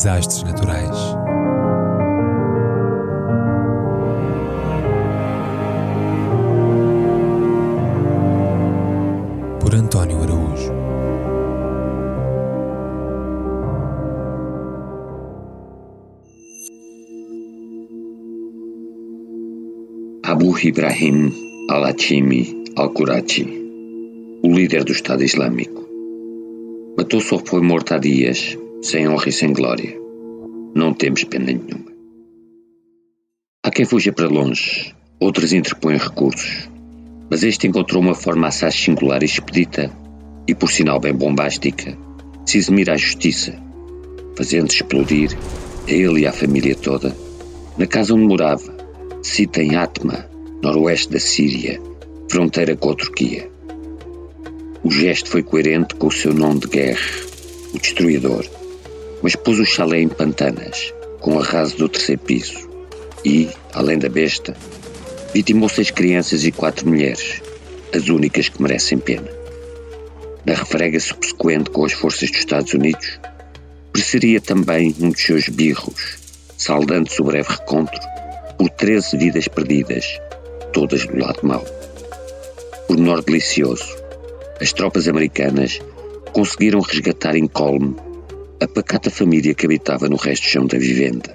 desastres naturais. Por António Araújo. Abu Ibrahim al-Hachimi al-Qurachi, o líder do Estado Islâmico, matou-se ou foi morto há dias, sem honra e sem glória. Não temos pena nenhuma. Há quem fuja para longe, outros interpõem recursos, mas este encontrou uma forma assaz singular e expedita, e por sinal bem bombástica, de se eximir à justiça, fazendo explodir, a ele e à família toda, na casa onde morava, cita em Atma, noroeste da Síria, fronteira com a Turquia. O gesto foi coerente com o seu nome de guerra, o Destruidor, mas pôs o chalé em pantanas, com arraso do terceiro piso, e, além da besta, vitimou seis crianças e quatro mulheres, as únicas que merecem pena. Na refrega subsequente com as forças dos Estados Unidos, pereceria também um dos seus birros, saldando-se o breve recontro por 13 vidas perdidas, todas do lado mau. Por menor delicioso, as tropas americanas conseguiram resgatar incólume a pacata família que habitava no resto chão da vivenda,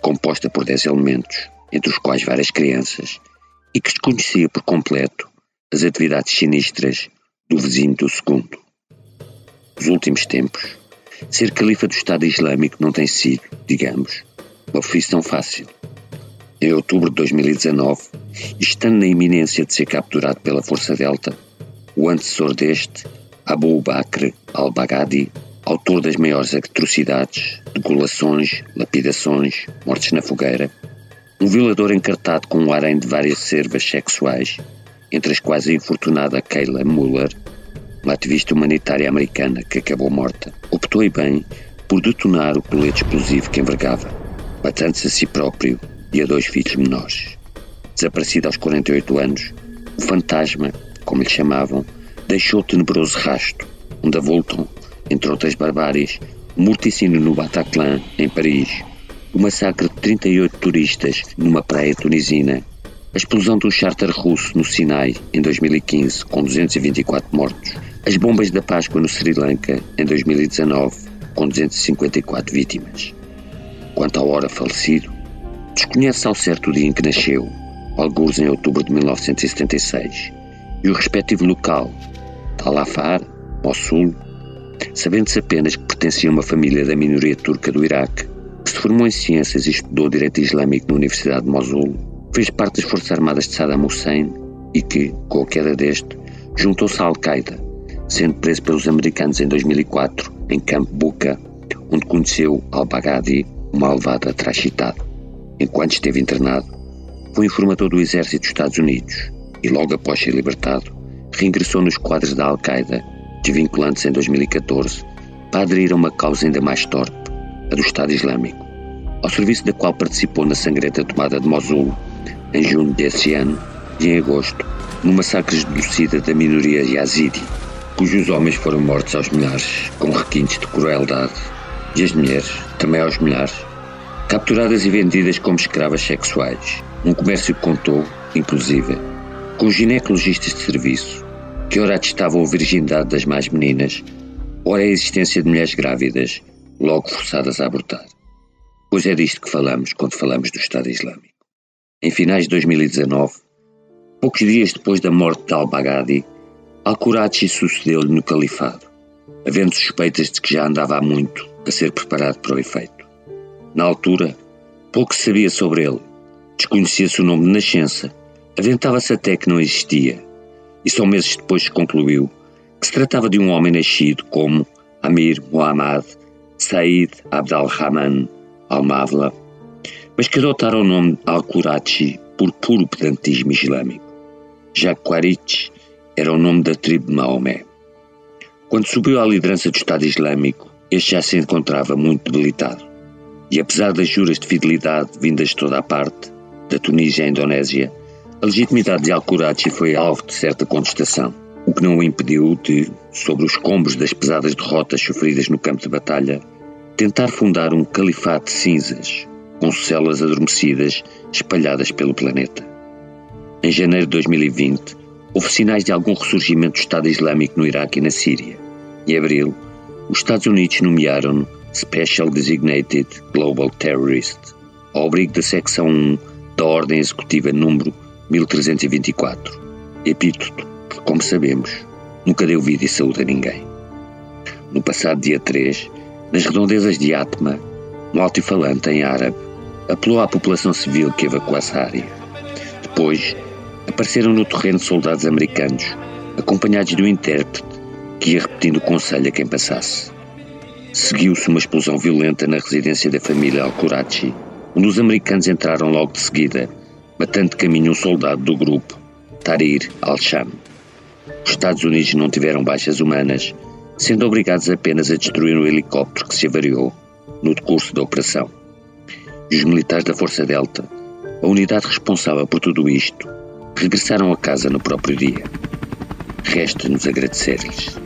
composta por 10 elementos, entre os quais várias crianças, e que desconhecia por completo as atividades sinistras do vizinho do segundo. Nos últimos tempos, ser califa do Estado Islâmico não tem sido, digamos, uma profissão fácil. Em outubro de 2019, estando na iminência de ser capturado pela Força Delta, o antecessor deste, Abu Bakr al-Baghdadi, autor das maiores atrocidades, degolações, lapidações, mortes na fogueira, um violador encartado com um harém de várias servas sexuais, entre as quais a infortunada Kayla Muller, uma ativista humanitária americana que acabou morta, optou e bem por detonar o colete explosivo que envergava, matando-se a si próprio e a dois filhos menores. Desaparecido aos 48 anos, o fantasma, como lhe chamavam, deixou tenebroso rasto, onde avultam, entre outras barbáries, o morticínio no Bataclan, em Paris, o massacre de 38 turistas numa praia tunisina, a explosão de um charter russo no Sinai, em 2015, com 224 mortos, as bombas da Páscoa no Sri Lanka, em 2019, com 254 vítimas. Quanto ao hora falecido, desconhece ao certo o dia em que nasceu, alguns em outubro de 1976, e o respectivo local, Talafar, Mossul, sabendo-se apenas que pertencia a uma família da minoria turca do Iraque, que se formou em ciências e estudou direito islâmico na Universidade de Mosul, fez parte das Forças Armadas de Saddam Hussein e que, com a queda deste, juntou-se à Al-Qaeda, sendo preso pelos americanos em 2004 em Camp Buca, onde conheceu al-Baghdadi, o malvado atrachitado. Enquanto esteve internado, foi informador do exército dos Estados Unidos e, logo após ser libertado, reingressou nos quadros da Al-Qaeda, desvinculando-se em 2014 para aderir a uma causa ainda mais torpe, a do Estado Islâmico, ao serviço da qual participou na sangrenta tomada de Mosul em junho desse ano e em agosto, no massacre genocida da minoria yazidi, cujos homens foram mortos aos milhares com requintes de crueldade, e as mulheres, também aos milhares, capturadas e vendidas como escravas sexuais. Um comércio que contou, inclusive, com ginecologistas de serviço, que ora atestavam a virgindade das mais meninas, ora a existência de mulheres grávidas, logo forçadas a abortar. Pois é disto que falamos quando falamos do Estado Islâmico. Em finais de 2019, poucos dias depois da morte de al-Baghdadi, Al-Qurachi sucedeu-lhe no califado, havendo suspeitas de que já andava há muito a ser preparado para o efeito. Na altura, pouco se sabia sobre ele, desconhecia-se o nome de nascença, aventava-se até que não existia, e só meses depois concluiu que se tratava de um homem nascido como Amir Muhammad Said Abdalrahman Al-Mavla, mas que adotara o nome Al-Qurachi por puro pedantismo islâmico, já que Quarich era o nome da tribo de Maomé. Quando subiu à liderança do Estado Islâmico, este já se encontrava muito debilitado. E apesar das juras de fidelidade vindas de toda a parte, da Tunísia à Indonésia, a legitimidade de Al-Qurachi foi alvo de certa contestação, o que não o impediu de, sobre os combos das pesadas derrotas sofridas no campo de batalha, tentar fundar um califate de cinzas, com células adormecidas espalhadas pelo planeta. Em janeiro de 2020, houve sinais de algum ressurgimento do Estado Islâmico no Iraque e na Síria. Em abril, os Estados Unidos nomearam Special Designated Global Terrorist, ao abrigo da secção 1 da Ordem Executiva número 1324, epíteto que, como sabemos, nunca deu vida e saúde a ninguém. No passado dia 3, nas redondezas de Atma, um altifalante em árabe apelou à população civil que evacuasse a área. Depois, apareceram no terreno soldados americanos, acompanhados de um intérprete que ia repetindo o conselho a quem passasse. Seguiu-se uma explosão violenta na residência da família Al-Qurachi, onde os americanos entraram logo de seguida, matando de caminho um soldado do grupo, Tarir al-Sham. Os Estados Unidos não tiveram baixas humanas, sendo obrigados apenas a destruir o helicóptero que se avariou no decurso da operação. E os militares da Força Delta, a unidade responsável por tudo isto, regressaram a casa no próprio dia. Resta-nos agradecer-lhes.